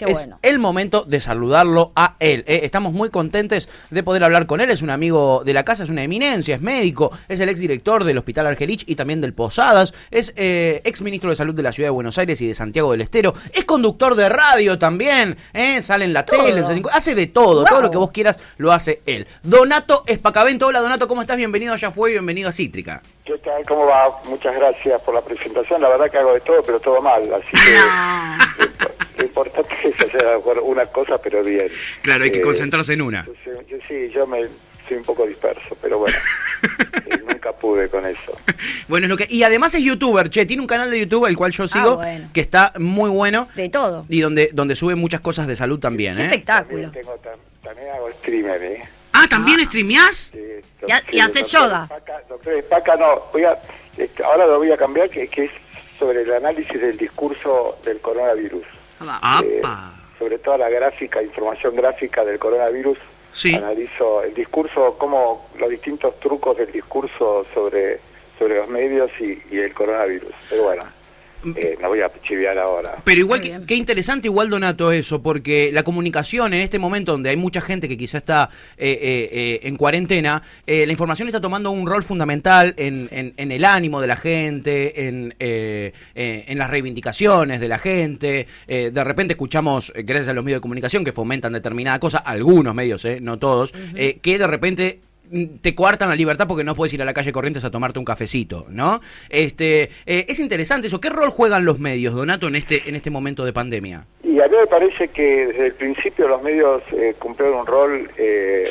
Es el momento de saludarlo a él. ¿eh? estamos muy contentos de poder hablar con él. Es un amigo de la casa, es una eminencia, es médico, es el exdirector del Hospital Argerich y también del Posadas, es eh, ex ministro de Salud de la Ciudad de Buenos Aires y de Santiago del Estero, es conductor de radio también, ¿eh? sale en la tele, hace de todo, todo lo que vos quieras lo hace él. Donato Espacavento, hola Donato, ¿cómo estás? Bienvenido a Ya Fue, bienvenido a Cítrica. ¿Qué tal? ¿Cómo va? Muchas gracias por la presentación. La verdad que hago de todo, pero todo mal. Así que lo importante es hacer una cosa, pero bien. Claro, hay que eh, concentrarse en una. sí, yo me soy un poco disperso, pero bueno, eh, nunca pude con eso. Bueno, es lo que y además es youtuber, che, tiene un canal de YouTube el cual yo ah, sigo que está muy bueno. De todo. Y donde donde sube muchas cosas de salud también, ¿eh? Espectáculo. También, hago streamer, ¿eh? Ah, ¿también ah. streameás? Sí, y, haces yoga. doctor Espaca, no, voy a, este, ahora lo voy a cambiar, que, que es sobre el análisis del discurso del coronavirus. Eh, sobre toda la gráfica, información gráfica del coronavirus. Analizo el discurso, como los distintos trucos del discurso sobre, sobre los medios y, y el coronavirus. Pero bueno. Eh, no voy a chiviar ahora. Pero igual, qué interesante igual, Donato, eso, porque la comunicación en este momento donde hay mucha gente que quizá está eh, eh, en cuarentena, la información está tomando un rol fundamental en, en, el ánimo de la gente, en, en las reivindicaciones de la gente. de repente escuchamos, gracias a los medios de comunicación que fomentan determinada cosa, algunos medios, no todos, que de repente te coartan la libertad porque no puedes ir a la calle Corrientes a tomarte un cafecito, ¿no? Este, eh, es interesante eso. ¿Qué rol juegan los medios, Donato, en este, en este momento de pandemia? Y a mí me parece que desde el principio los medios eh, cumplieron un rol eh,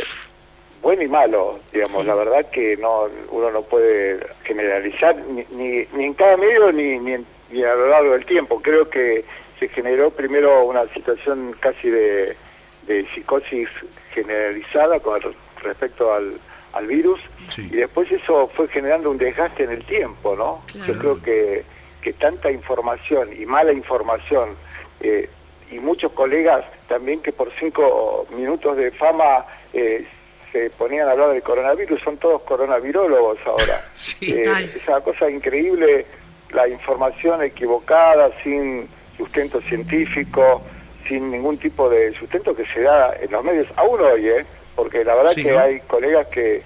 bueno y malo, digamos. La verdad que no uno no puede generalizar ni, ni, en cada medio ni, ni, a lo largo del tiempo. Creo que se generó primero una situación casi de, de psicosis generalizada con respecto al, al virus y después eso fue generando un desgaste en el tiempo, ¿no? Yo creo que, que tanta información y mala información eh, y muchos colegas también que por cinco minutos de fama eh, se ponían a hablar del coronavirus, son todos coronavirólogos ahora. eh, es una cosa increíble la información equivocada, sin sustento científico, sin ningún tipo de sustento que se da en los medios, aún hoy, ¿eh? Porque la verdad que hay colegas que,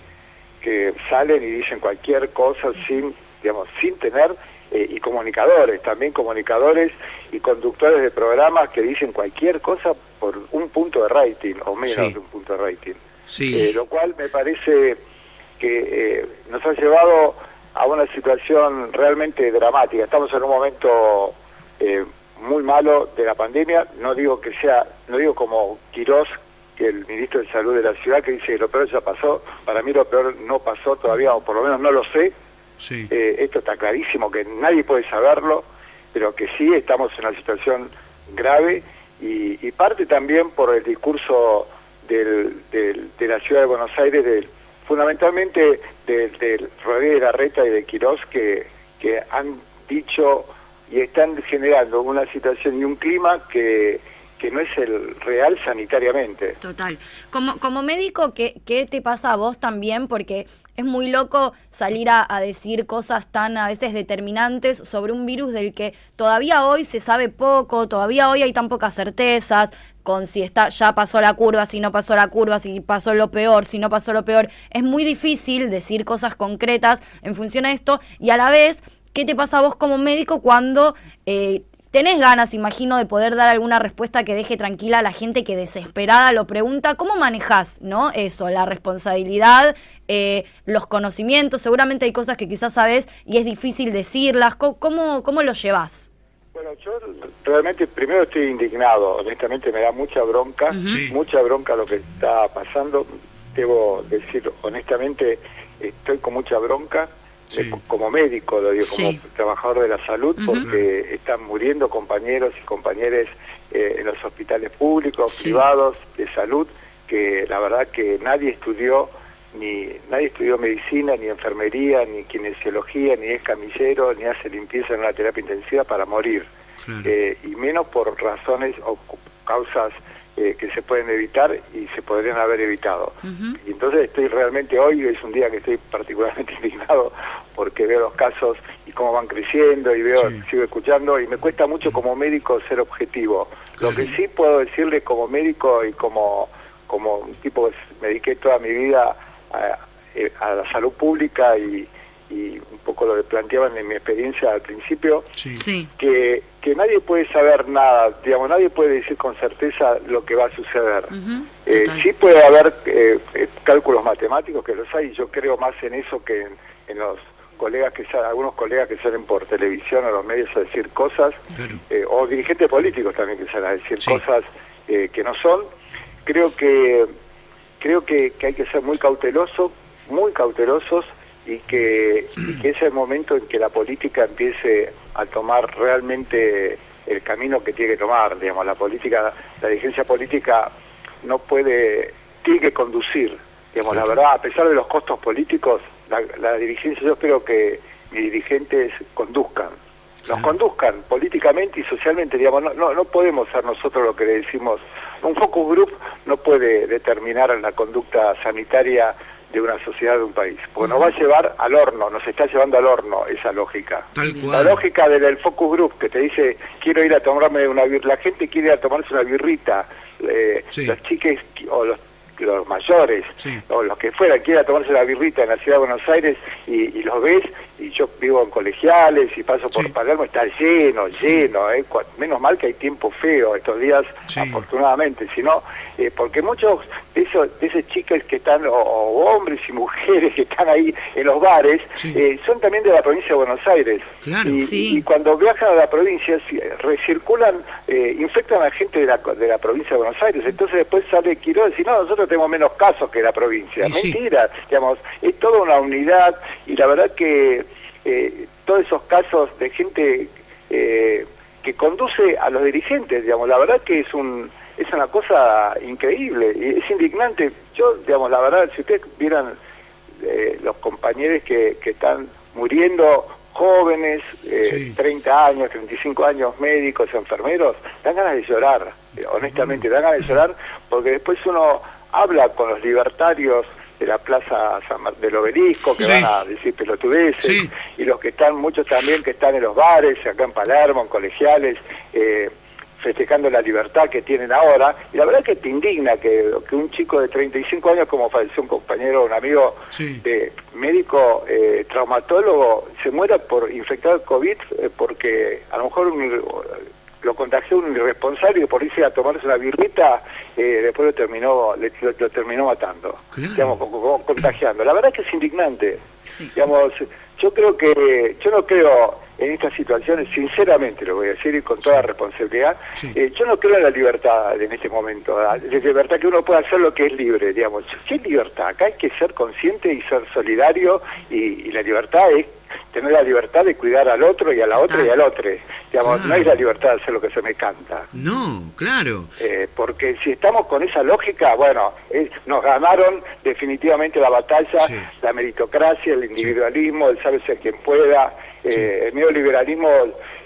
que salen y dicen cualquier cosa sin, digamos, sin tener, eh, y comunicadores, también comunicadores y conductores de programas que dicen cualquier cosa por un punto de rating o menos de un punto de rating. Eh, lo cual me parece que eh, nos ha llevado a una situación realmente dramática. Estamos en un momento muy malo de la pandemia, no digo que sea, no digo como Quirós el ministro de Salud de la ciudad que dice que lo peor ya pasó. Para mí lo peor no pasó todavía, o por lo menos no lo sé. Eh, esto está clarísimo, que nadie puede saberlo, pero que sí estamos en una situación grave y, parte también por el discurso del, de la ciudad de Buenos Aires, del, fundamentalmente del, del Rodríguez Larreta y de Quirós, que, que han dicho y están generando una situación y un clima que que no es el real sanitariamente. Total. Como, como médico, ¿qué, ¿qué te pasa a vos también? Porque es muy loco salir a, decir cosas tan a veces determinantes sobre un virus del que todavía hoy se sabe poco, todavía hoy hay tan pocas certezas con si está ya pasó la curva, si no pasó la curva, si pasó lo peor, si no pasó lo peor. Es muy difícil decir cosas concretas en función a esto y a la vez ¿Qué te pasa a vos como médico cuando eh, Tenés ganas, imagino, de poder dar alguna respuesta que deje tranquila a la gente que desesperada lo pregunta. ¿Cómo manejás, no? Eso, la responsabilidad, eh, los conocimientos. Seguramente hay cosas que quizás sabes y es difícil decirlas. ¿Cómo, cómo lo llevas? Bueno, yo realmente primero estoy indignado. Honestamente me da mucha bronca, mucha bronca lo que está pasando. Debo decir, honestamente, estoy con mucha bronca como médico, lo digo, como trabajador de la salud, porque están muriendo compañeros y compañeras eh, en los hospitales públicos, privados, de salud, que la verdad que nadie estudió, ni nadie estudió medicina, ni enfermería, ni kinesiología, ni es camillero, ni hace limpieza en una terapia intensiva para morir. Eh, y menos por razones o causas eh, que se pueden evitar y se podrían haber evitado. Y entonces estoy realmente hoy, es un día que estoy particularmente indignado porque veo los casos y cómo van creciendo y veo, sigo escuchando y me cuesta mucho como médico ser objetivo. Lo que sí puedo decirle como médico y como, como un tipo que me dediqué toda mi vida a, eh, a la salud pública y, y un poco lo que planteaban en mi experiencia al principio, Que, que nadie puede saber nada, digamos, nadie puede decir con certeza lo que va a suceder. eh, sí puede haber eh, eh, cálculos matemáticos, que los hay, yo creo más en eso que en, los colegas que algunos colegas que salen por televisión o los medios a decir cosas, eh, o dirigentes políticos también que salen a decir cosas que no son. Creo que creo que, que hay que ser muy cauteloso, muy cautelosos y que, que es el momento en que la política empiece a tomar realmente el camino que tiene que tomar, digamos, la política, la dirigencia política no puede, tiene que conducir, digamos, la verdad, a pesar de los costos políticos, la, dirigencia, yo espero que mis dirigentes conduzcan, nos conduzcan políticamente y socialmente, digamos, no, no, no podemos ser nosotros lo que le decimos, un focus group no puede determinar la conducta sanitaria de una sociedad, de un país. Porque nos va a llevar al horno, nos está llevando al horno esa lógica. La lógica del, focus group que te dice, quiero ir a tomarme una birrita, la gente quiere ir a tomarse una birrita, eh, los chiques o los los mayores o los que fueran quiera tomarse la birrita en la ciudad de Buenos Aires y, los ves y yo vivo en colegiales y paso por Palermo está lleno lleno eh, menos mal que hay tiempo feo estos días afortunadamente sino eh, porque muchos de esos de esas chicas que están o, hombres y mujeres que están ahí en los bares eh, son también de la provincia de Buenos Aires. Y, cuando viajan a la provincia recirculan infectan a la gente de la, de la provincia de Buenos Aires. Entonces después sale Quiroz y no nosotros tenemos menos casos que la provincia. Mentira, digamos, es toda una unidad y la verdad que eh, todos esos casos de gente eh, que conduce a los dirigentes, digamos, la verdad que es un es una cosa increíble y es indignante. Yo, digamos, la verdad, si ustedes vieran eh, los compañeros que, que están muriendo jóvenes, eh, 30 años, 35 años, médicos, enfermeros, dan ganas de llorar, honestamente, dan ganas de llorar porque después uno habla con los libertarios de la plaza del obelisco que van a decir pelotudeces y los que están muchos también que están en los bares acá en Palermo en colegiales eh, festejando la libertad que tienen ahora y la verdad que te indigna que, que un chico de 35 años como falleció un compañero un amigo de médico eh, traumatólogo se muera por infectado COVID eh, porque a lo mejor un, lo contagió un irresponsable y por irse a tomarse una birrita, eh, después lo terminó, lo, terminó matando, digamos, contagiando. La verdad es que es indignante. Digamos, yo creo que, yo no creo en estas situaciones, sinceramente lo voy a decir y con toda responsabilidad, eh, yo no creo en la libertad en este momento, la libertad que uno puede hacer lo que es libre, digamos. ¿Qué libertad? Acá hay que ser consciente y ser solidario y la libertad es tener la libertad de cuidar al otro y a la otra y al otro. Digamos, no hay la libertad de hacer lo que se me canta. No, claro. Eh, porque si estamos con esa lógica, bueno, nos ganaron definitivamente la batalla, la meritocracia, el individualismo, el sabe ser quien pueda. Eh, el neoliberalismo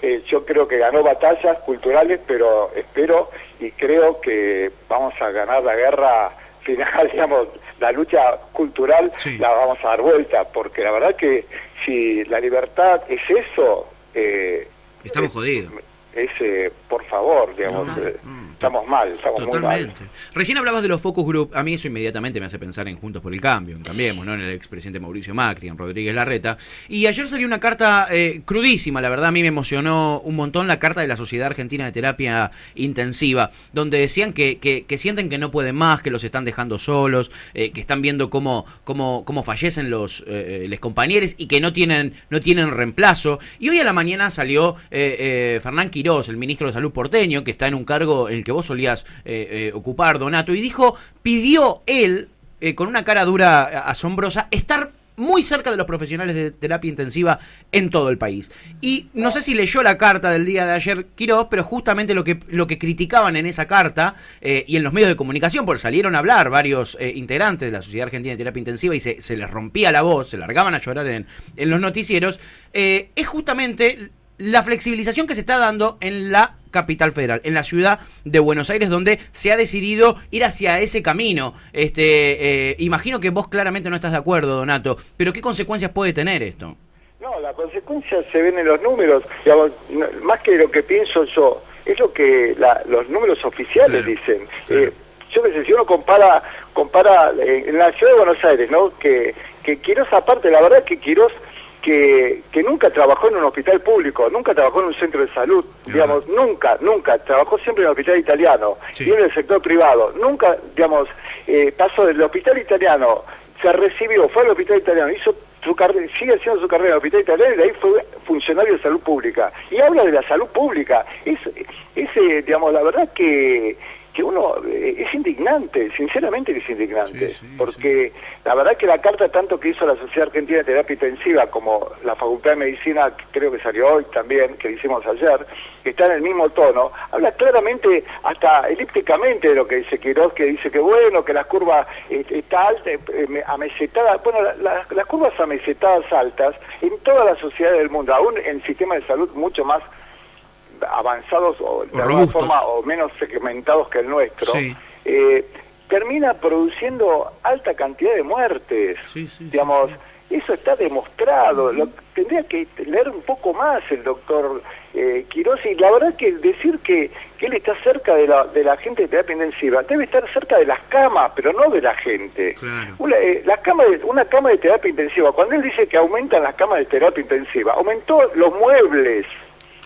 eh, yo creo que ganó batallas culturales, pero espero y creo que vamos a ganar la guerra final, digamos, la lucha cultural la vamos a dar vuelta, porque la verdad que si la libertad es eso... Eh, Estamos jodidos. Es, eh, por favor, digamos, eh, mm estamos mal, estamos Totalmente. muy mal. Recién hablabas de los focus group, a mí eso inmediatamente me hace pensar en Juntos por el Cambio, en Cambiemos, ¿no? En el expresidente Mauricio Macri, en Rodríguez Larreta. Y ayer salió una carta eh, crudísima, la verdad a mí me emocionó un montón la carta de la Sociedad Argentina de Terapia Intensiva, donde decían que, que, sienten que no pueden más, que los están dejando solos, eh, que están viendo cómo, cómo, cómo fallecen los, eh, los compañeros y que no tienen, no tienen reemplazo. Y hoy a la mañana salió Fernán El ministro de Salud porteño, que está en un cargo en el que vos solías eh, eh, ocupar, Donato, y dijo, pidió él, eh, con una cara dura, asombrosa, estar muy cerca de los profesionales de terapia intensiva en todo el país. Y no sé si leyó la carta del día de ayer Quiroz, pero justamente lo que, lo que criticaban en esa carta y en los medios de comunicación, porque salieron a hablar varios integrantes de la Sociedad Argentina de Terapia Intensiva y se, se, les rompía la voz, se largaban a llorar en, en los noticieros, es justamente la flexibilización que se está dando en la Capital Federal, en la ciudad de Buenos Aires, donde se ha decidido ir hacia ese camino. Este, eh, imagino que vos claramente no estás de acuerdo, Donato, pero ¿qué consecuencias puede tener esto? No, la consecuencia se ven en los números. Digamos, más que lo que pienso yo, es lo que los números oficiales dicen. Eh, yo si uno compara, compara eh, en la ciudad de Buenos Aires, ¿no? Que, que Quirós, aparte, la verdad que Quirós que, que, nunca trabajó en un hospital público, nunca trabajó en un centro de salud, digamos, nunca, nunca, trabajó siempre en el hospital italiano y en el sector privado, nunca, digamos, eh, pasó del hospital italiano, se recibió, fue al hospital italiano, hizo su carrera, sigue haciendo su carrera en el hospital italiano y de ahí fue funcionario de salud pública. Y habla de la salud pública. Es, es digamos, la verdad que que uno eh, es indignante, sinceramente es indignante, porque la verdad que la carta tanto que hizo la Sociedad Argentina de Terapia Intensiva como la Facultad de Medicina, creo que salió hoy también, que hicimos ayer, que está en el mismo tono, habla claramente, hasta elípticamente de lo que dice Quiroz, que dice que bueno, que la curva eh, está alta, eh, amesetada, bueno, las curvas amesetadas altas en toda la sociedad del mundo, aún en sistemas de salud mucho más avanzados o de alguna forma o menos segmentados que el nuestro, eh, termina produciendo alta cantidad de muertes. digamos, eso está demostrado. Lo, tendría que leer un poco más el doctor eh, Quiroz y la verdad que decir que, que él está cerca de la, de la gente de terapia intensiva, debe estar cerca de las camas, pero no de la gente. Una, eh, la cama de, una cama de terapia intensiva, cuando él dice que aumentan las camas de terapia intensiva, aumentó los muebles.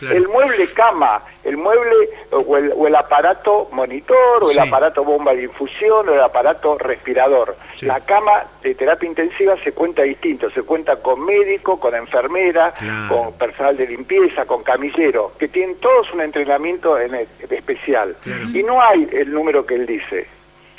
El mueble cama, el mueble o el, aparato monitor, o el aparato bomba de infusión, o el aparato respirador. La cama de terapia intensiva se cuenta distinto, se cuenta con médico, con enfermera, con personal de limpieza, con camillero, que tienen todos un entrenamiento en especial. Y no hay el número que él dice.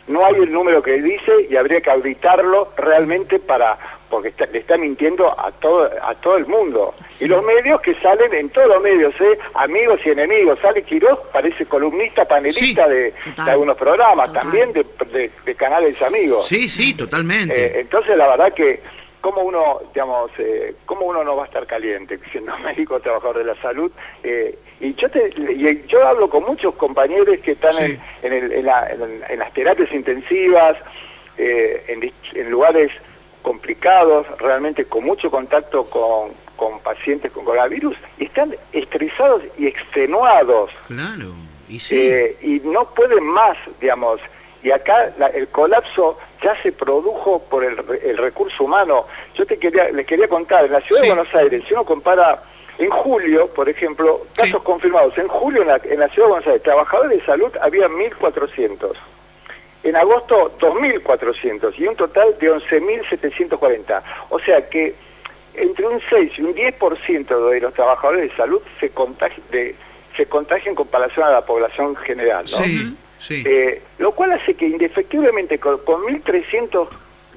No hay el número que él dice y habría que auditarlo realmente para porque le está mintiendo a todo a todo el mundo. Y los medios que salen en todos los medios, ¿eh? amigos y enemigos. Sale Quiroz, parece columnista, panelista de, algunos programas, también de, canales amigos. Sí, sí, totalmente. Eh, entonces, la verdad que, ¿cómo uno, digamos, eh, cómo uno no va a estar caliente siendo médico, trabajador de la salud? Eh, y yo te, y yo hablo con muchos compañeros que están en, en, las terapias intensivas, en, en lugares complicados, realmente con mucho contacto con, con pacientes con coronavirus, y están estresados y extenuados. Claro, y, eh, y no pueden más, digamos. Y acá el colapso ya se produjo por el, el, recurso humano. Yo te quería, les quería contar, en la ciudad de Buenos Aires, si uno compara en julio, por ejemplo, casos confirmados, en julio en la, en la ciudad de Buenos Aires, trabajadores de salud había 1.400 en agosto 2.400 y un total de 11.740. O sea que entre un 6 y un 10% de los trabajadores de salud se, contagian, de, se contagian en comparación a la población general. ¿no? Sí, sí. Eh, lo cual hace que indefectiblemente con, 1.300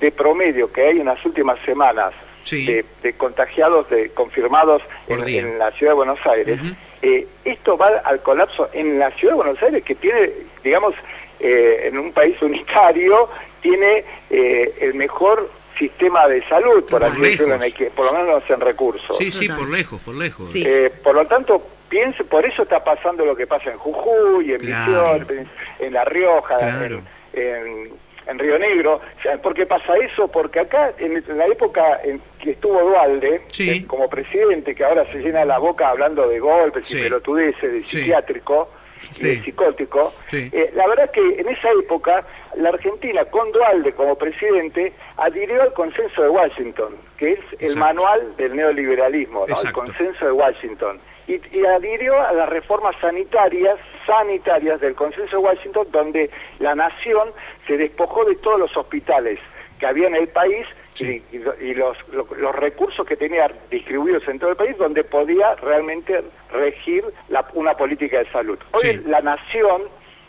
de promedio que hay en las últimas semanas de, contagiados, de confirmados en, la ciudad de Buenos Aires, eh, esto va al colapso en la ciudad de Buenos Aires que tiene, digamos, eh, en un país unitario, tiene eh, el mejor sistema de salud, por, así decirlo, por lo menos en recursos. Sí, sí, por lejos, por lejos. Eh, por lo tanto, piense, por eso está pasando lo que pasa en Jujuy, en Misiones, en, La Rioja, en, en, Río Negro. ¿Por qué pasa eso? Porque acá, en, la época en que estuvo Dualde, como presidente, que ahora se llena la boca hablando de golpes y pelotudeces, de psiquiátrico, sí. psicótico. Eh, la verdad que en esa época la Argentina, con Dualde como presidente, adhirió al consenso de Washington, que es el manual del neoliberalismo, el consenso de Washington. Y, y, adhirió a las reformas sanitarias, sanitarias del consenso de Washington, donde la nación se despojó de todos los hospitales que había en el país y, los, los, recursos que tenía distribuidos en todo el país donde podía realmente regir la, una política de salud. Hoy la nación,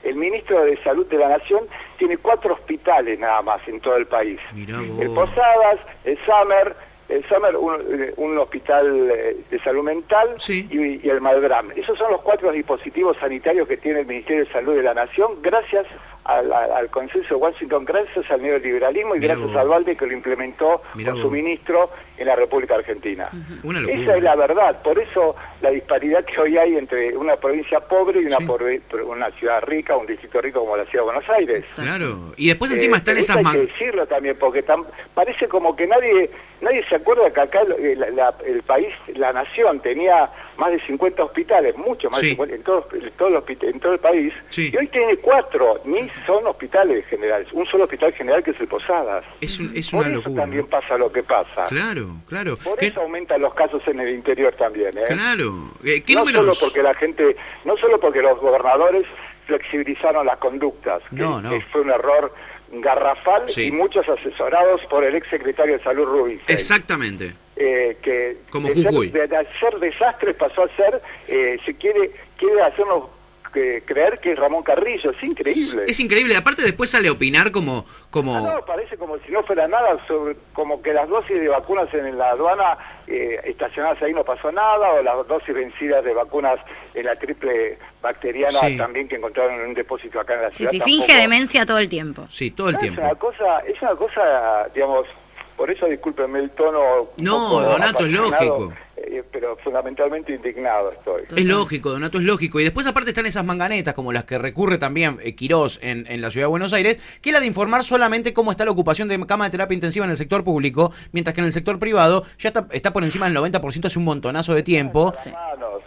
el ministro de Salud de la Nación, tiene cuatro hospitales nada más en todo el país. El Posadas, el Summer, el Summer, un, hospital eh, de salud mental y, y, el Malbram. Esos son los cuatro dispositivos sanitarios que tiene el Ministerio de Salud de la Nación gracias al, al- al consenso de Washington gracias al neoliberalismo y Mirá gracias vos. al Balde que lo implementó Mirá con vos. su ministro en la República Argentina. Esa es la verdad, por eso la disparidad que hoy hay entre una provincia pobre y una, Sí. pobre- una ciudad rica, un distrito rico como la ciudad de Buenos Aires. Claro. Y después encima Eh, están esas hay que decirlo también, porque tam- parece como que nadie nadie se acuerda que acá eh, la- la- el país, la nación, tenía más de 50 hospitales, mucho más Sí. de 50, en, todo, en, todo el en todo el país, Sí. y hoy tiene cuatro, ni son hospitales generales, un solo hospital general que es el Posadas. es, un- es Por una eso locura. también pasa lo que pasa. Claro, claro. Por ¿Qué- eso aumentan los casos en el interior también. ¿eh? Claro. Eh, ¿Qué no números? solo porque la gente, no solo porque los gobernadores flexibilizaron las conductas, que, No, no. que fue un error garrafal Sí. y muchos asesorados por el ex secretario de Salud Rubin. Exactamente. Eh, que Como de, ser, Jujuy. de- de hacer desastres pasó a ser, eh, se quiere quiere hacernos eh, creer que es Ramón Carrillo, es increíble. Es increíble. Aparte después sale a opinar como... como... Ah, no, parece como si no fuera nada, sobre- como que las dosis de vacunas en la aduana eh, estacionadas ahí no pasó nada, o las dosis vencidas de vacunas en la triple bacteriana Sí. también que encontraron en un depósito acá en la Sí, ciudad. sí, tampoco- finge demencia todo el tiempo. Sí, todo el No, tiempo. Es una cosa, es una cosa, digamos, por eso discúlpenme el tono. No, Donato, es lógico. eh, pero fundamentalmente indignado estoy. Es lógico, Donato, es lógico. Y después aparte están esas manganetas como las que recurre también eh, Quirós en, en la ciudad de Buenos Aires, que es la de informar solamente cómo está la ocupación de cama de terapia intensiva en el sector público, mientras que en el sector privado ya está, está por encima del 90% hace un montonazo de tiempo. Las manos.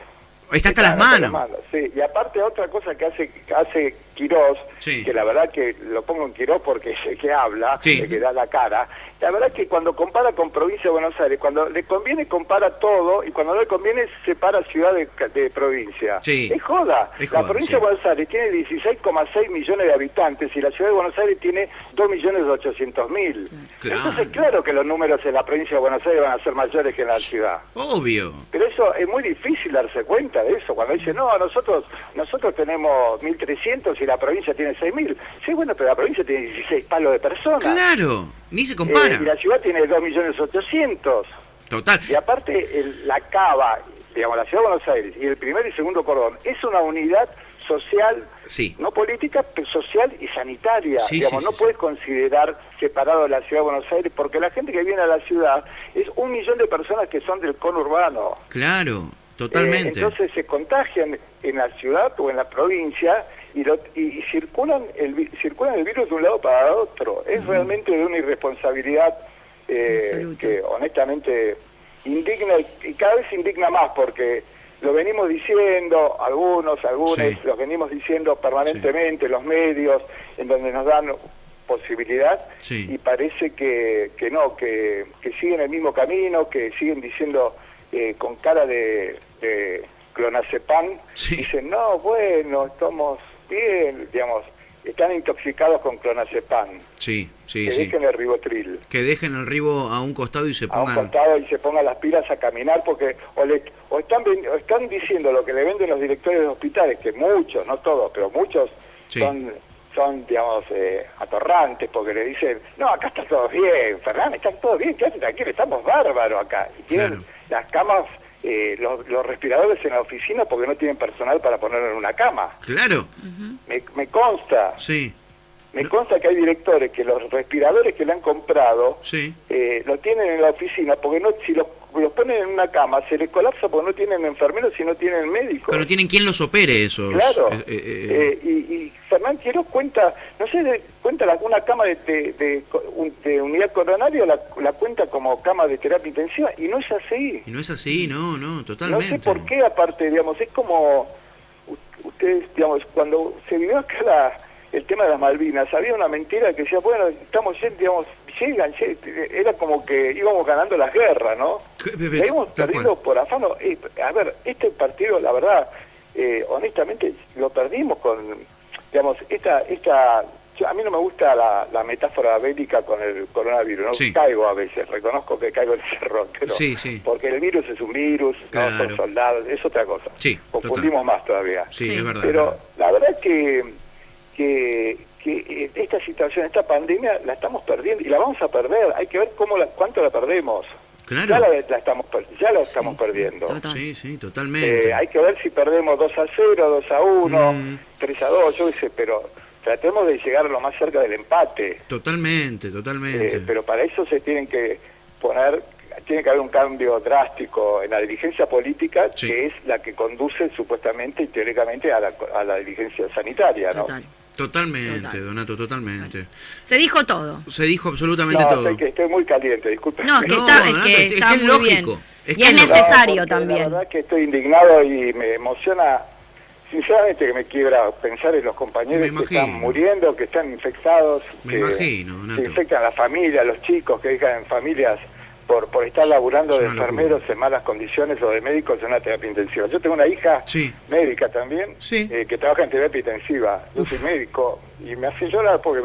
Está hasta las manos. Sí, y aparte otra cosa que hace que hace Quirós, Sí. que la verdad que lo pongo en Quirós porque es el que habla, Sí. el que da la cara, la verdad que cuando compara con provincia de Buenos Aires, cuando le conviene compara todo y cuando no le conviene separa ciudad de, de provincia. Sí. Es joda. Es la provincia de Buenos Aires tiene 16,6 millones de habitantes y la ciudad de Buenos Aires tiene 2 millones 800 mil. Claro. Entonces claro que los números en la provincia de Buenos Aires van a ser mayores que en la ciudad. Obvio. Pero eso es muy difícil darse cuenta de eso. Cuando dice, no, nosotros nosotros tenemos 1.300 y la provincia tiene 6.000. Sí, bueno, pero la provincia tiene 16 palos de personas. Claro, ni se compara. Eh, y la ciudad tiene 2.800.000. Total. Y aparte, el- la cava, digamos, la ciudad de Buenos Aires y el primer y segundo cordón es una unidad social, Sí. no política, pero social y sanitaria. Sí, digamos, sí, no puedes considerar separado la ciudad de Buenos Aires porque la gente que viene a la ciudad es un millón de personas que son del conurbano. Claro, Eh, totalmente. entonces se contagian en la ciudad o en la provincia y, lo- y- y circulan, el, circulan el virus de un lado para otro. Es realmente de una irresponsabilidad eh, que honestamente indigna y, cada vez indigna más porque lo venimos diciendo, algunos, algunos, Sí. los venimos diciendo permanentemente, los medios, en donde nos dan posibilidad Sí. y parece que, que no, que, que siguen el mismo camino, que siguen diciendo eh, con cara de, de clonazepam, Sí. dicen, no, bueno, estamos bien, digamos, están intoxicados con clonazepam, Sí, sí, que sí. dejen el ribotril Que dejen el ribo a un costado y se a un pongan... costado y se pongan las pilas a caminar porque o, le- o están o están diciendo lo que le venden los directores de hospitales que muchos no todos pero muchos Sí. son son digamos eh, atorrantes porque le dicen no acá está todo bien Fernán está todo bien quédate tranquilo estamos bárbaros acá y tienen Claro. las camas eh, los, los respiradores en la oficina porque no tienen personal para ponerlo en una cama. Claro, me, me consta. Sí, me consta que hay directores que los respiradores que le han comprado sí. eh, lo tienen en la oficina porque no si los, los ponen en una cama se les colapsa porque no tienen enfermeros y no tienen médicos Pero tienen quien los opere esos. claro eh, eh, eh, Eh, y, y Fernán Quiroz cuenta no sé cuenta la- una cama de, de, de de unidad coronaria la, la cuenta como cama de terapia intensiva y no es así Y no es así, no, no, no totalmente. sé por qué aparte digamos es como ustedes digamos cuando se vivió acá la- el tema de las Malvinas había una mentira que decía bueno estamos yendo, digamos llegan lle- era como que íbamos ganando las guerras no hemos perdido cual. por afano eh, a ver este partido la verdad eh, honestamente lo perdimos con digamos esta esta yo- a mí no me gusta la, la metáfora bélica con el coronavirus, ¿no? Sí. Caigo a veces, reconozco que caigo en ese error, pero Sí, sí. porque el virus es un virus, no son soldados, es otra cosa. Sí, Confundimos más todavía. Sí, Sí. es verdad. Pero es verdad. la verdad es que, que, que eh, esta situación, esta pandemia, la estamos perdiendo y la vamos a perder. Hay que ver cómo la, cuánto la perdemos. Claro. Ya la, la estamos, ya la estamos sí, perdiendo. total. Sí, sí, totalmente. Eh, hay que ver si perdemos 2 a 0, 2 a 1, Mm. 3 a 2, yo qué sé, pero tratemos de llegar lo más cerca del empate. Totalmente, totalmente. Eh, pero para eso se tienen que poner, tiene que haber un cambio drástico en la dirigencia política, Sí. que es la que conduce supuestamente y teóricamente a la, a la dirigencia sanitaria, ¿no? Total. Totalmente, Total. Donato, totalmente. Se dijo todo. Se dijo absolutamente No, todo. estoy, que estoy muy caliente, disculpe. No, es que No, está, es Donato, que es- es está que es muy lógico. bien. Es y que es necesario también. La verdad que estoy indignado y me emociona, sinceramente que me quiebra pensar en los compañeros Me que imagino. están muriendo, que están infectados, Me que, imagino, Donato. que infectan a la familia, a los chicos que dejan en familias por, por estar laburando de enfermeros en malas condiciones o de médicos en una terapia intensiva. Yo tengo una hija Sí. médica también Sí. eh, que trabaja en terapia intensiva. Yo soy médico y me hace llorar porque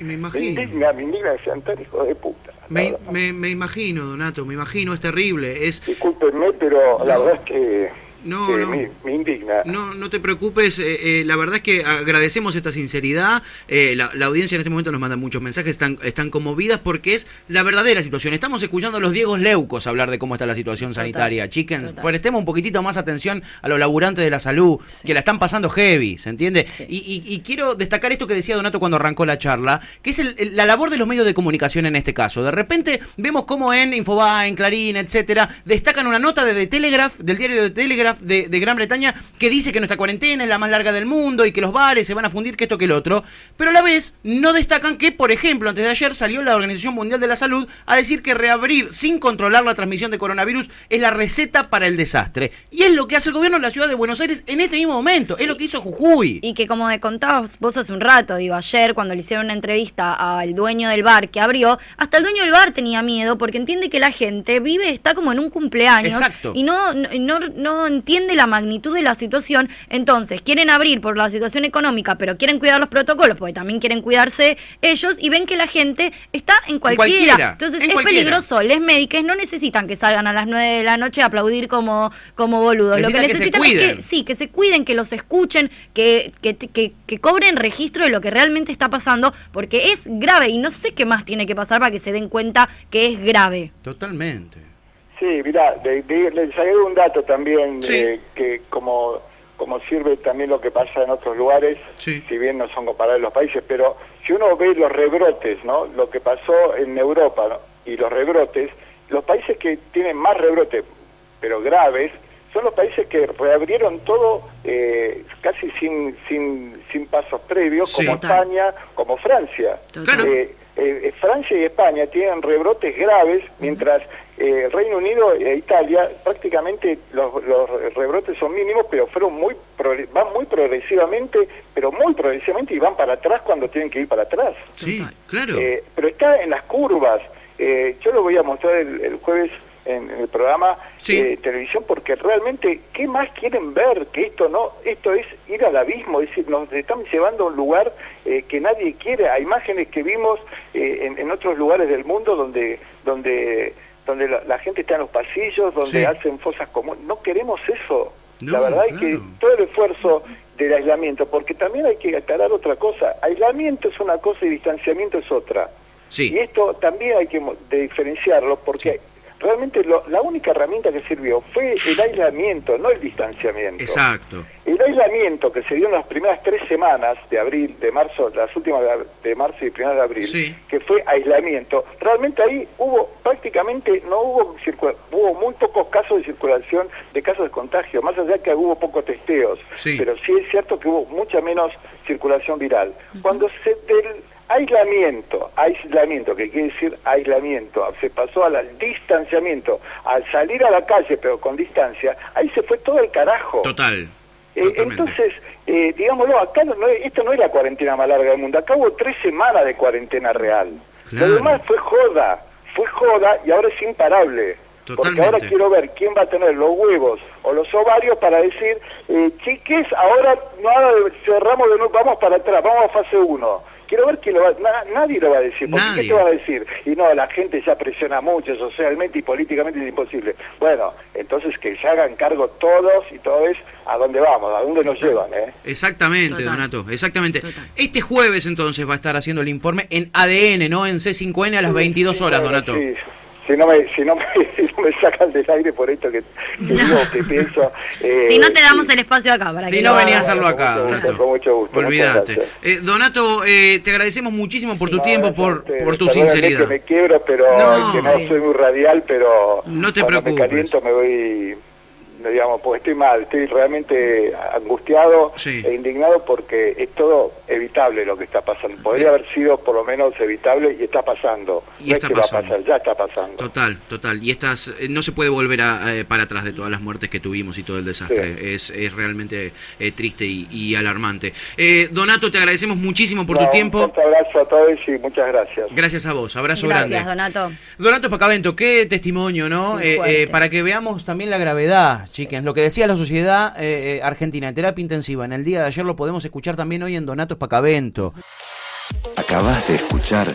me, me imagino. indigna, me indigna tan hijos de puta. Me, me, me imagino, Donato, me imagino, es terrible. Es, Discúlpenme, pero la verdad es que, No, que no. Me, me indigna. No, no te preocupes, eh, eh, la verdad es que agradecemos esta sinceridad, eh, la, la audiencia en este momento nos manda muchos mensajes, están, están conmovidas porque es la verdadera situación. Estamos escuchando a los Diegos Leucos hablar de cómo está la situación Total, sanitaria. Chickens, total. prestemos un poquitito más atención a los laburantes de la salud, que la están pasando heavy, ¿se entiende? Sí. Y, y- y quiero destacar esto que decía Donato cuando arrancó la charla, que es el- el- la labor de los medios de comunicación en este caso. De repente vemos cómo en Infobae, en Clarín, etcétera, destacan una nota de The Telegraph, del diario The Telegraph de, de Gran Bretaña, que dice que nuestra cuarentena es la más larga del mundo y que los bares se van a fundir, que esto que el otro. Pero a la vez no destacan que, por ejemplo, antes de ayer salió la Organización Mundial de la Salud a decir que reabrir sin controlar la transmisión de coronavirus es la receta para el desastre. Y es lo que hace el gobierno de la ciudad de Buenos Aires en este mismo momento. Es lo que hizo Jujuy. Y que como me contabas vos hace un rato, digo, ayer cuando le hicieron una entrevista al dueño del bar que abrió, hasta el dueño del bar tenía miedo porque entiende que la gente vive, está como en un cumpleaños Exacto. y no, no, no, no entiende la magnitud de la situación. Entonces, quieren abrir por la situación económica, pero quieren cuidar los protocolos porque también quieren cuidarse ellos y ven que la gente está en cualquiera. cualquiera, Entonces, en es cualquiera. peligroso. Les médicos no necesitan que salgan a las 9 de la noche a aplaudir como, como boludos. Lo que Necesitan que es que sí, que se cuiden, que los escuchen, que, que, que, que cobren registro de lo que realmente está pasando, porque es grave y no sé qué más tiene que pasar para que se den cuenta que es grave. Totalmente. Sí, mira, de- de- les agrego un dato también, Sí. eh, que como, como sirve también lo que pasa en otros lugares, Sí. si bien no son comparables los países, pero si uno ve los rebrotes, ¿no? Lo que pasó en Europa ¿no? y los rebrotes, los países que tienen más rebrotes, pero graves, son los países que reabrieron todo eh, casi sin, sin, sin pasos previos, Sí. como. España, como Francia. Claro. Eh, Francia y España tienen rebrotes graves, mientras eh, el Reino Unido e Italia prácticamente los, los rebrotes son mínimos, pero fueron muy van muy progresivamente, pero muy progresivamente y van para atrás cuando tienen que ir para atrás. Sí, claro. Eh, pero está en las curvas. Eh, yo lo voy a mostrar el, el jueves en, en el programa Sí. de televisión porque realmente qué más quieren ver que esto no esto es ir al abismo es decir nos están llevando a un lugar eh, que nadie quiere. A imágenes que vimos eh, en, en otros lugares del mundo donde donde donde la, la gente está en los pasillos donde Sí. hacen fosas comunes. No queremos eso. No, la verdad es que todo el esfuerzo del aislamiento porque también hay que aclarar otra cosa. Aislamiento es una cosa y distanciamiento es otra. Sí. y esto también hay que diferenciarlo porque realmente lo- la única herramienta que sirvió fue el aislamiento, no el distanciamiento. Exacto. El aislamiento que se dio en las primeras tres semanas de abril, de marzo, las últimas de, marzo y primeras de abril, Sí. que fue aislamiento, realmente ahí hubo prácticamente, no hubo hubo muy pocos casos de circulación de casos de contagio, más allá que hubo pocos testeos, Sí. pero sí es cierto que hubo mucha menos circulación viral. Cuando se del aislamiento, aislamiento, que quiere decir aislamiento, se pasó al distanciamiento, al salir a la calle pero con distancia, ahí se fue todo el carajo. Total. Eh, entonces, eh, digámoslo, acá no, no es- esto no es la cuarentena más larga del mundo, acá hubo tres semanas de cuarentena real. Claro. Lo demás fue joda, fue joda y ahora es imparable. Porque Totalmente. ahora quiero ver quién va a tener los huevos o los ovarios para decir, eh, chiques, ahora de- cerramos de nuevo, vamos para atrás, vamos a fase 1. Quiero ver quién lo va na- nadie lo va a decir. Porque Nadie. ¿Qué te va a decir? Y no, la gente ya presiona mucho, socialmente y políticamente es imposible. Bueno, entonces que se hagan cargo todos y todo es a dónde vamos, a dónde nos llevan, ¿eh? Exactamente, Total. Donato, exactamente. Total. Este jueves entonces va a estar haciendo el informe en ADN, no en C5N a las 22 horas, Donato. Sí, si no me, si no me, si no me sacan del aire por esto que, que digo, que pienso. eh, si no te damos el espacio acá para Si que no venía a hacerlo acá, Con mucho Donato. con mucho gusto, Olvídate. Eh, Donato, eh, te agradecemos muchísimo por tu No, tiempo, por, por tu sinceridad. que me quiebro, pero No, que no soy muy radial, pero No te cuando preocupes. me caliento me voy, no, digamos, porque estoy mal, estoy realmente angustiado Sí. e indignado porque es todo evitable lo que está pasando. Podría haber sido por lo menos evitable y está pasando. Y no está es que pasando. va a pasar, ya está pasando. Total, total. Y estas eh, no se puede volver a, eh, para atrás de todas las muertes que tuvimos y todo el desastre. Es, es realmente eh, triste y, y alarmante. Eh, Donato, te agradecemos muchísimo por No, tu Un tiempo. fuerte abrazo a todos y muchas gracias. Gracias a vos, abrazo Gracias, grande. Donato. Donato Pacavento, qué testimonio, ¿no? Sí, Eh, eh, para que veamos también la gravedad, chiques. Lo que decía la Sociedad Argentina de Terapia Intensiva en el día de ayer lo podemos escuchar también hoy en Donato Pacavento. Acabas de escuchar